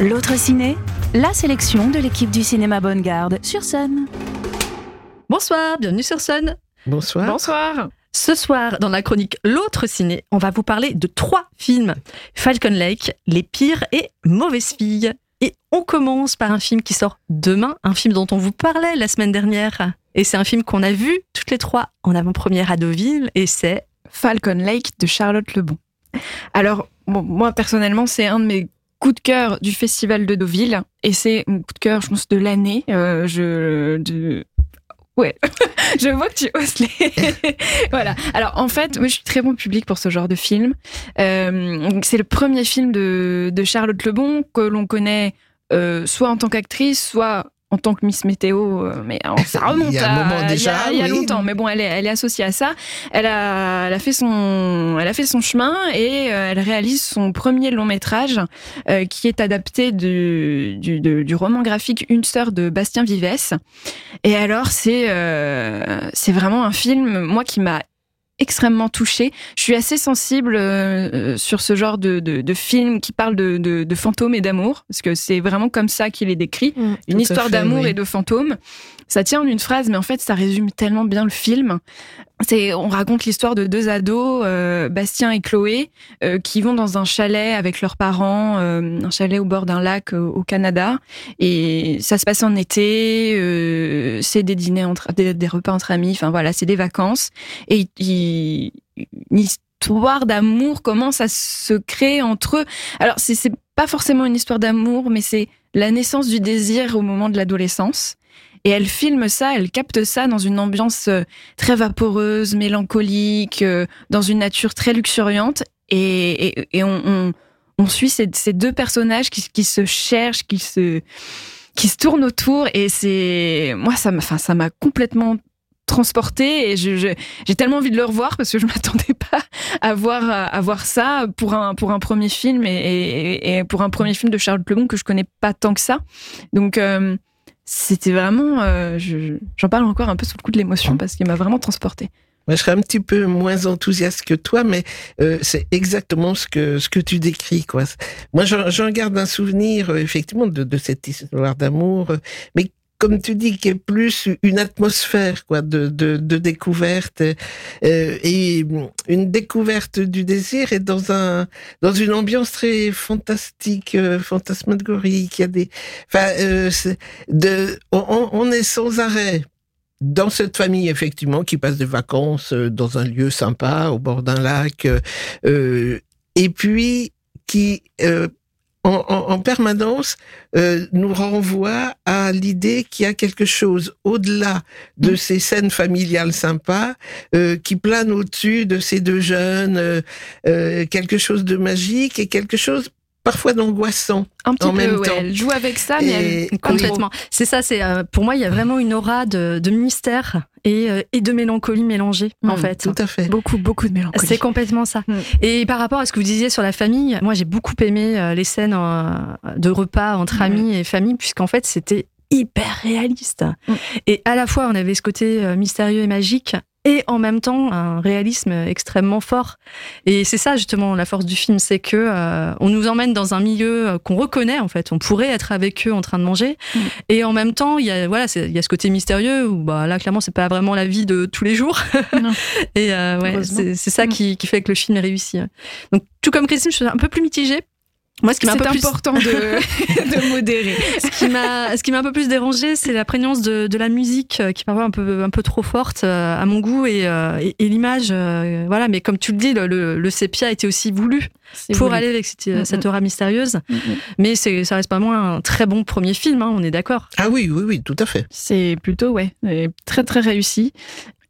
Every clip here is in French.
L'autre ciné, la sélection de l'équipe du cinéma Bonne Garde sur scène. Bonsoir, bienvenue sur Sun. Bonsoir. Bonsoir. Ce soir, dans la chronique L'autre ciné, on va vous parler de trois films Falcon Lake, Les pires et Mauvaises filles. Et on commence par un film qui sort demain, un film dont on vous parlait la semaine dernière. Et c'est un film qu'on a vu toutes les trois en avant-première à Deauville, et c'est Falcon Lake de Charlotte Lebon. Alors, moi personnellement, c'est un de mes coups de cœur du festival de Deauville, et c'est mon coup de cœur, je pense, de l'année. Euh, je, Ouais, je vois que tu oses les. voilà. Alors en fait, moi je suis très bon public pour ce genre de film. Euh, c'est le premier film de, de Charlotte Lebon que l'on connaît euh, soit en tant qu'actrice, soit en tant que Miss Météo, euh, mais alors, ça remonte Il y a un à- moment il y a- déjà, il y a, longtemps. Mais bon, elle est, elle est associée à ça. Elle a, elle a fait son, elle a fait son chemin et euh, elle réalise son premier long métrage euh, qui est adapté du, du, de- du roman graphique Une sœur de Bastien Vivès. Et alors, c'est, euh, c'est vraiment un film, moi, qui m'a extrêmement touchée. Je suis assez sensible euh, euh, sur ce genre de, de, de film qui parle de, de, de fantômes et d'amour, parce que c'est vraiment comme ça qu'il est décrit. Une Tout à histoire d'amour oui. et de fantômes. Ça tient en une phrase, mais en fait, ça résume tellement bien le film. C'est, on raconte l'histoire de deux ados, euh, Bastien et Chloé, euh, qui vont dans un chalet avec leurs parents, euh, un chalet au bord d'un lac euh, au Canada. Et ça se passe en été, euh, c'est des dîners entre, des, repas entre amis. Enfin voilà, c'est des vacances. Et une histoire d'amour commence à se créer entre eux. Alors c'est, c'est pas forcément une histoire d'amour, mais c'est la naissance du désir au moment de l'adolescence. Et elle filme ça, elle capte ça dans une ambiance euh, très vaporeuse, mélancolique, euh, dans une nature très luxuriante. Et, on, suit ces, deux personnages qui, se cherchent, qui se, qui se tournent autour. Et c'est, moi, ça m'a, enfin, ça m'a complètement transporté et j'ai tellement envie de le revoir parce que je m'attendais pas à voir à voir ça pour un pour un premier film et, pour un premier film de Charles Lebon que je connais pas tant que ça donc euh, c'était vraiment euh, je- j'en parle encore un peu sous le coup de l'émotion parce qu'il m'a vraiment transporté Moi, je serais un petit peu moins enthousiaste que toi, mais euh, c'est exactement ce que ce que tu décris, quoi. Moi, j'en garde un souvenir euh, effectivement de, de cette histoire d'amour, mais comme tu dis, qui est plus une atmosphère, quoi, de de, découverte euh, et une découverte du désir et dans un dans une ambiance très fantastique, euh, fantasmagorique. Y a des, enfin, euh, on, est sans arrêt dans cette famille, effectivement, qui passe des vacances euh, dans un lieu sympa, au bord d'un lac, et puis qui, en, en- en permanence, euh, nous renvoie à l'idée qu'il y a quelque chose au-delà de ces scènes familiales sympas, euh, qui plane au-dessus de ces deux jeunes, euh, euh, quelque chose de magique et quelque chose parfois d'angoissant. un petit En peu même ouais, temps. elle joue avec ça mais elle, complètement. C'est ça, c'est euh, pour moi, il y a vraiment une aura de, de mystère et, euh, et de mélancolie mélangée, en Mm, fait. Tout à fait. beaucoup beaucoup de mélancolie C'est complètement ça. Mm. Et par rapport à ce que vous disiez sur la famille, moi j'ai beaucoup aimé euh, les scènes euh, de repas entre Mm. amis et famille, puisqu'en fait c'était hyper réaliste. Et à la fois on avait ce côté euh, mystérieux et magique, et en même temps un réalisme extrêmement fort. Et c'est ça justement la force du film, c'est que euh, on nous emmène dans un milieu euh, qu'on reconnaît en fait. On pourrait être avec eux en train de manger, Mm. et en même temps il y a voilà il y a ce côté mystérieux où bah là clairement c'est pas vraiment la vie de tous les jours. Et euh, ouais, c'est ça Mm. qui, qui fait que le film est réussi. Donc tout comme Christine, je suis un peu plus mitigée. Moi, ce qui m'a un c'est peu plus important de, de modérer ce qui m'a ce qui m'a un peu plus dérangé c'est la prégnance de, de la musique euh, qui est parfois un peu un peu trop forte euh, à mon goût et, euh, et, et l'image euh, voilà mais comme tu le dis le, le, le sépia était aussi voulu C'est pour voulu. aller avec cette, Mhm. cette aura mystérieuse Mm, mm. mais c'est ça reste pas moins un très bon premier film hein, on est d'accord Ah oui, oui, oui, tout à fait. C'est plutôt, ouais, très très réussi.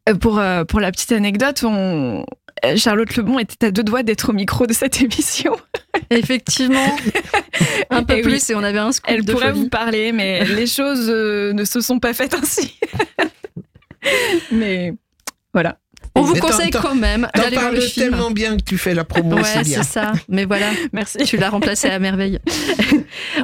Euh, Pour, euh, pour la petite anecdote, on... euh, Charlotte Lebon était à deux doigts d'être au micro de cette émission. effectivement un peu Et oui. plus et on avait un scoop Elle de pourrait folie. vous parler, mais les choses euh, ne se sont pas faites ainsi. mais voilà. on vous conseille t'en- quand même T'en d'aller voir le parles film tellement bien que tu fais la promo, ouais c'est ça mais voilà Merci. tu l'as remplacé à merveille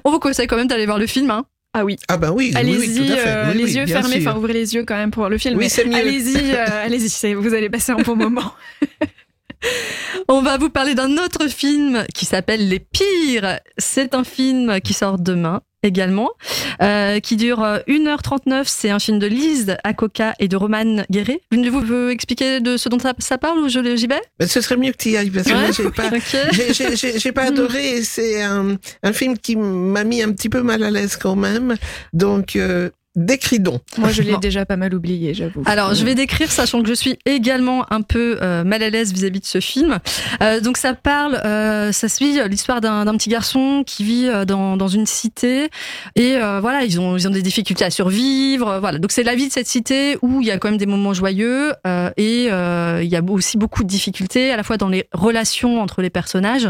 on vous conseille quand même d'aller voir le film hein. Ah oui. Ah ben oui, oui, oui, Allez-y, tout à fait. euh, Oui, les oui, yeux fermés, enfin ouvrez les yeux quand même pour voir le film. Oui, mais c'est mieux. Allez-y, euh, allez-y, vous allez passer un bon moment. On va vous parler d'un autre film qui s'appelle Les Pires. C'est un film qui sort demain également, euh, qui dure 1h39. C'est un film de Lise Akoka et de Roman Guéret. L'une de vous veut expliquer de ce dont ça, ça parle ou j'y vais? Ben, ce serait mieux que tu y ailles parce que moi, j'ai pas, j'ai- pas adoré. et C'est un, un film qui m'a mis un petit peu mal à l'aise quand même. Donc, euh, décris donc. Moi, je l'ai déjà pas mal oublié, j'avoue. Alors, je vais décrire, sachant que je suis également un peu euh, mal à l'aise vis-à-vis de ce film. Euh, donc, ça parle, euh, ça suit l'histoire d'un d'un petit garçon qui vit dans, dans une cité et euh, voilà, ils ont ils ont des difficultés à survivre. Voilà, donc c'est la vie de cette cité où il y a quand même des moments joyeux euh, et euh, il y a aussi beaucoup de difficultés à la fois dans les relations entre les personnages.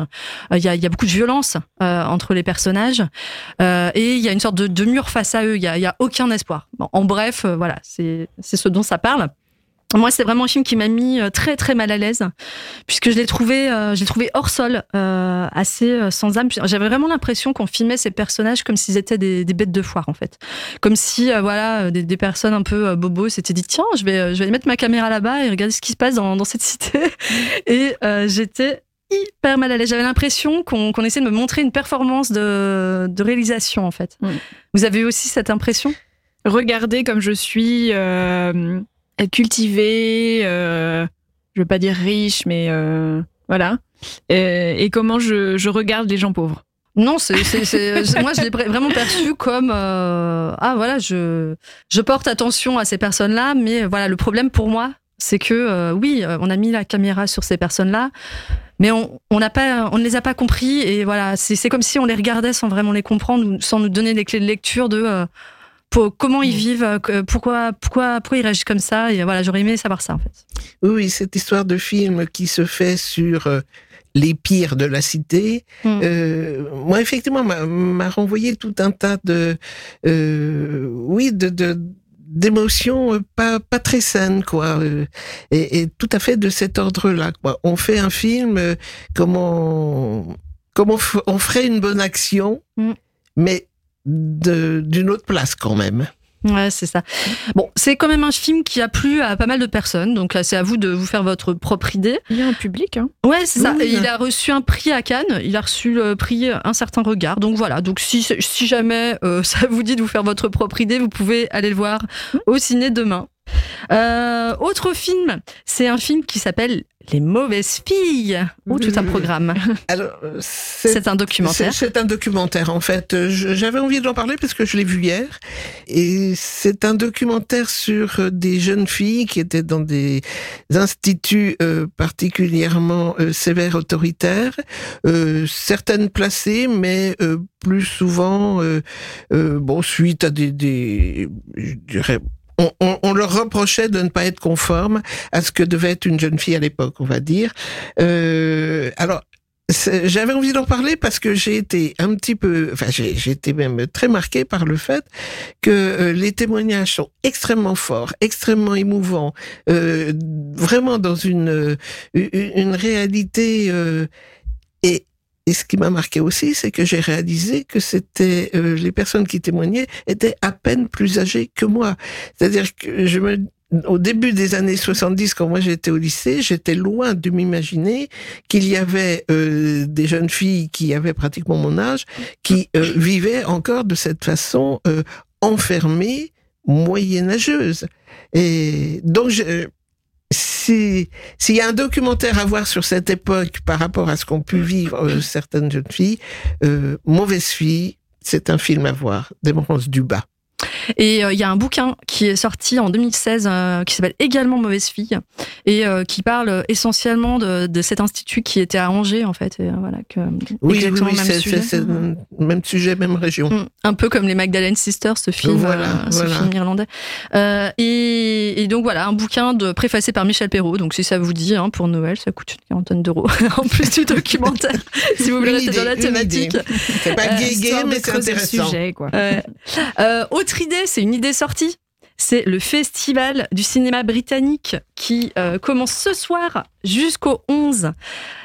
Euh, Il y a il y a beaucoup de violence euh, entre les personnages euh, et il y a une sorte de, de mur face à eux. Il y a, il y a aucun espoir. Bon, en bref, euh, voilà, c'est ce dont ça parle. Moi, c'est vraiment un film qui m'a mis euh, très très mal à l'aise, puisque je l'ai trouvé, euh, je l'ai trouvé hors sol, euh, assez sans âme. J'avais vraiment l'impression qu'on filmait ces personnages comme s'ils étaient des, des bêtes de foire, en fait, comme si euh, voilà des, des personnes un peu bobos s'étaient dit tiens, je vais je vais aller mettre ma caméra là-bas et regarder ce qui se passe dans, dans cette cité. Et j'étais hyper mal à l'aise. J'avais l'impression qu'on essayait de me montrer une performance de, de réalisation, en fait. Mm. Vous avez eu aussi cette impression? Regardez comme je suis euh, cultivée, euh, je veux pas dire riche, mais euh, voilà. Et comment je, regarde les gens pauvres. Non, c'est, moi je l'ai vra- vraiment perçu comme euh, ah voilà je je porte attention à ces personnes-là, mais voilà le problème pour moi c'est que oui on a mis la caméra sur ces personnes-là, mais on pas on ne les a pas compris et voilà c'est comme si on les regardait sans vraiment les comprendre sans nous donner les clés de lecture de pour- comment ils vivent, euh, pourquoi pourquoi pourquoi ils réagissent comme ça et voilà j'aurais aimé savoir ça en fait. Oui, oui, cette histoire de film qui se fait sur euh, les pires de la cité, Mm. euh, moi effectivement m'a- renvoyé tout un tas de, euh, oui, de, de d'émotions euh, pas pas très saines quoi euh, et, et tout à fait de cet ordre-là quoi. On fait un film euh, comme on comme on, f- on ferait une bonne action, Mm. mais d'une autre place quand même. Ouais, c'est ça. Bon, c'est quand même un film qui a plu à pas mal de personnes, donc là, c'est à vous de vous faire votre propre idée. Il y a un public, hein. Ouais, c'est ça. Oui, Et oui. il a reçu un prix à Cannes. Il a reçu le prix Un certain regard. Donc voilà. Donc si, si jamais euh, ça vous dit de vous faire votre propre idée, vous pouvez aller le voir au ciné demain. Euh, autre film, c'est un film qui s'appelle Les mauvaises filles. Ou tout un programme. Alors euh, c'est un documentaire. C'est un documentaire en fait. Euh, J'avais envie d'en parler parce que je l'ai vu hier. Et c'est un documentaire sur des jeunes filles qui étaient dans des instituts euh, particulièrement euh, sévères, autoritaires, certaines placées, mais plus souvent, bon, suite à des, des je dirais, on, on- on leur reprochait de ne pas être conforme à ce que devait être une jeune fille à l'époque, on va dire. Euh, alors, j'avais envie d'en parler parce que j'ai été un petit peu, enfin j'ai été même très marqué par le fait que euh, les témoignages sont extrêmement forts, extrêmement émouvants, euh, vraiment dans une euh, une, une réalité euh, et et ce qui m'a marqué aussi, c'est que j'ai réalisé que c'était euh, les personnes qui témoignaient étaient à peine plus âgées que moi. C'est-à-dire que je me au début des années 70, quand moi j'étais au lycée, j'étais loin de m'imaginer qu'il y avait euh, des jeunes filles qui avaient pratiquement mon âge, qui euh, vivaient encore de cette façon euh, enfermées, moyenâgeuses. Et donc, je, si s'il y a un documentaire à voir sur cette époque par rapport à ce qu'ont pu vivre euh, certaines jeunes filles, euh, Mauvaise fille, c'est un film à voir, d'Emerance Dubas. Et euh, il y a un bouquin qui est sorti en 2016 euh, qui s'appelle également Mauvaise fille et euh, qui parle essentiellement de, de cet institut qui était à Angers en fait. Et, euh, voilà, que, Oui, exactement oui, le même c'est, sujet. même sujet, même région. Mm. Un peu comme les Magdalene Sisters, ce film, Voilà, euh, ce voilà. film irlandais. Euh, et, et donc voilà, un bouquin de préfacé par Michel Perrault. Donc si ça vous dit, hein, pour Noël, ça coûte une quarantaine d'euros en plus du documentaire. si vous voulez Une rester dans la thématique. C'est pas Euh, gay, gay, mais c'est intéressant. sujet, quoi. Ouais. Euh, autre idée, c'est une idée sortie. C'est le festival du cinéma britannique qui euh, commence ce soir jusqu'au 11.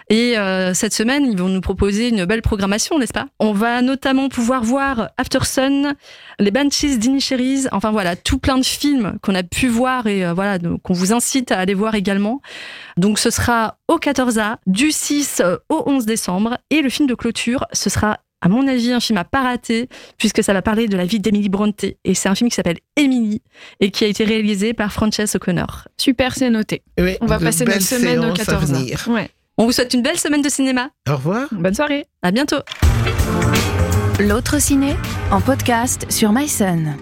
Et euh, cette semaine, ils vont nous proposer une belle programmation, n'est-ce pas? On va notamment pouvoir voir After Sun, les Banshees d'Inisheries, enfin voilà, tout plein de films qu'on a pu voir et euh, voilà, qu'on vous incite à aller voir également. Donc ce sera au 14A, du 6 au 11 décembre. Et le film de clôture, ce sera à mon avis, un film à pas rater, puisque ça va parler de la vie d'Emily Bronte. Et c'est un film qui s'appelle Emily et qui a été réalisé par Frances O'Connor. Super, c'est noté. Oui, On va passer notre semaine au séances à 14 venir. Ouais. On vous souhaite une belle semaine de cinéma. Au revoir. Bonne soirée. À bientôt. L'autre ciné en podcast sur MySun.